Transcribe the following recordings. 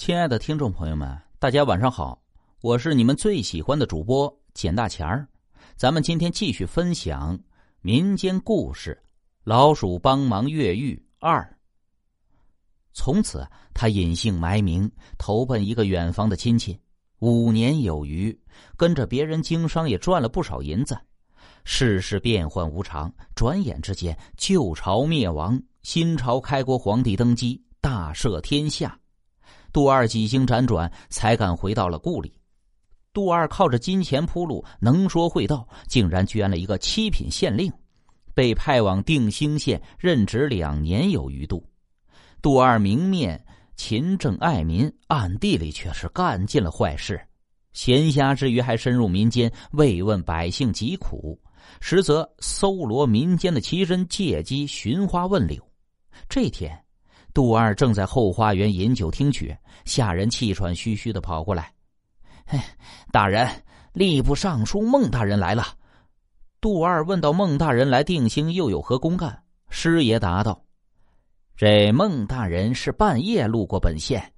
亲爱的听众朋友们，大家晚上好，我是你们最喜欢的主播简大钱儿。咱们今天继续分享民间故事《老鼠帮忙越狱二》。从此，他隐姓埋名，投奔一个远方的亲戚，五年有余，跟着别人经商，也赚了不少银子。世事变幻无常，转眼之间，旧朝灭亡，新朝开国皇帝登基，大赦天下。杜二几经辗转，才敢回到了故里。杜二靠着金钱铺路，能说会道，竟然捐了一个七品县令，被派往定兴县任职两年有余度。杜二明面勤政爱民，暗地里却是干尽了坏事。闲暇之余，还深入民间慰问百姓疾苦，实则搜罗民间的奇珍，借机寻花问柳。这天。杜二正在后花园饮酒听曲，下人气喘吁吁的跑过来：“大人，吏部尚书孟大人来了。”杜二问到：“孟大人来定兴又有何公干？”师爷答道：“这孟大人是半夜路过本县。”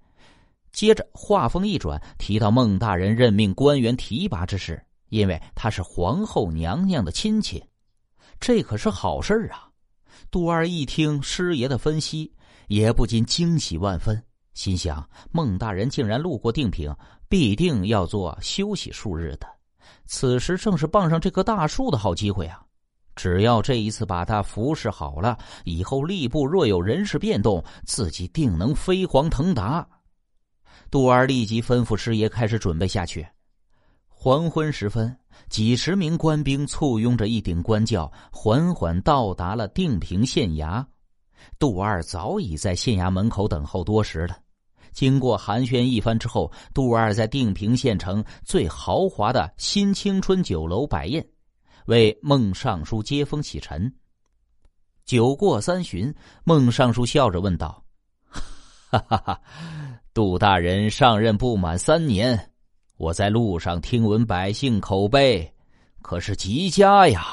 接着话锋一转，提到孟大人任命官员提拔之事，因为他是皇后娘娘的亲戚，这可是好事啊！杜二一听师爷的分析。也不禁惊喜万分，心想：孟大人竟然路过定平，必定要做休息数日的。此时正是傍上这棵大树的好机会啊！只要这一次把他服侍好了，以后吏部若有人事变动，自己定能飞黄腾达。杜二立即吩咐师爷开始准备下去。黄昏时分，几十名官兵簇拥着一顶官轿，缓缓到达了定平县衙。杜二早已在县衙门口等候多时了。经过寒暄一番之后，杜二在定平县城最豪华的新青春酒楼摆宴，为孟尚书接风洗尘。酒过三巡，孟尚书笑着问道：“哈哈哈，杜大人上任不满三年，我在路上听闻百姓口碑可是极佳呀，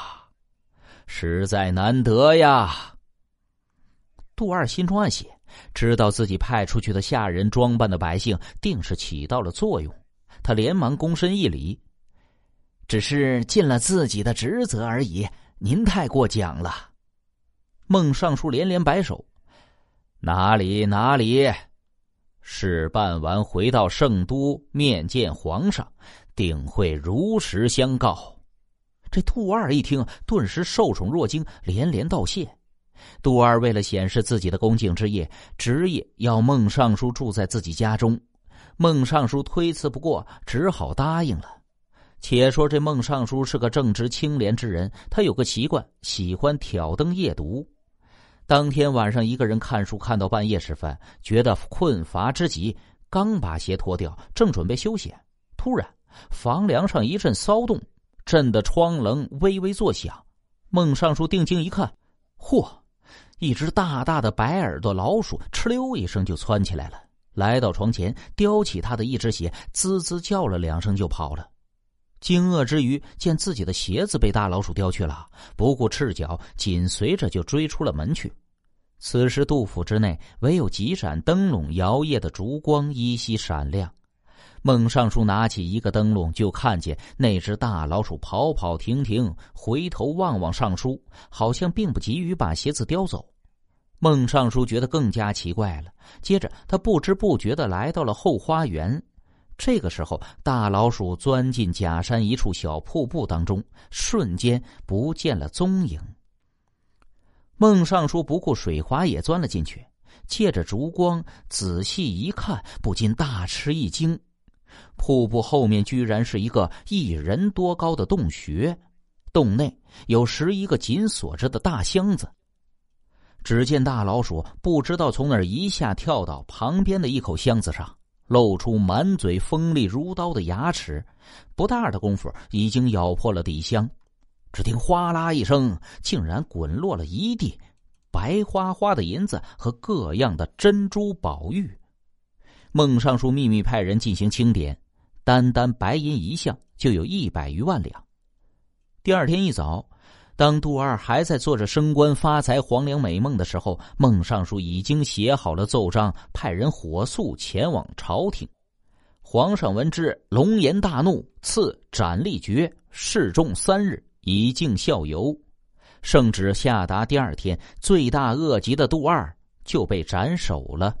实在难得呀。”杜二心中暗喜，知道自己派出去的下人装扮的百姓定是起到了作用。他连忙躬身一礼：“只是尽了自己的职责而已，您太过奖了。”孟尚书连连摆手：“哪里哪里，事办完回到圣都面见皇上，定会如实相告。”这杜二一听，顿时受宠若惊，连连道谢。杜二为了显示自己的恭敬之意，执意要孟尚书住在自己家中。孟尚书推辞不过，只好答应了。且说这孟尚书是个正直清廉之人，他有个习惯，喜欢挑灯夜读。当天晚上，一个人看书看到半夜时分，觉得困乏之极，刚把鞋脱掉，正准备休息，突然房梁上一阵骚动，震得窗棱微微作响。孟尚书定睛一看，嚯！一只大大的白耳朵老鼠哧溜一声就窜起来了，来到床前，叼起他的一只鞋，滋滋叫了两声就跑了。惊愕之余，见自己的鞋子被大老鼠叼去了，不顾赤脚，紧随着就追出了门去。此时，杜府之内唯有几盏灯笼摇曳的烛光依稀闪亮。孟尚书拿起一个灯笼，就看见那只大老鼠跑跑停停，回头望望尚书，好像并不急于把鞋子叼走。孟尚书觉得更加奇怪了。接着，他不知不觉的来到了后花园。这个时候，大老鼠钻进假山一处小瀑布当中，瞬间不见了踪影。孟尚书不顾水滑，也钻了进去，借着烛光仔细一看，不禁大吃一惊。瀑布后面居然是一个一人多高的洞穴，洞内有十一个紧锁着的大箱子。只见大老鼠不知道从哪儿一下跳到旁边的一口箱子上，露出满嘴锋利如刀的牙齿，不大的功夫已经咬破了底箱。只听哗啦一声，竟然滚落了一地白花花的银子和各样的珍珠宝玉。孟尚书秘密派人进行清点，单单白银一项就有一百余万两。第二天一早，当杜二还在做着升官发财、黄粱美梦的时候，孟尚书已经写好了奏章，派人火速前往朝廷。皇上闻之，龙颜大怒，赐斩立决，示众三日，以儆效尤。圣旨下达第二天，罪大恶极的杜二就被斩首了。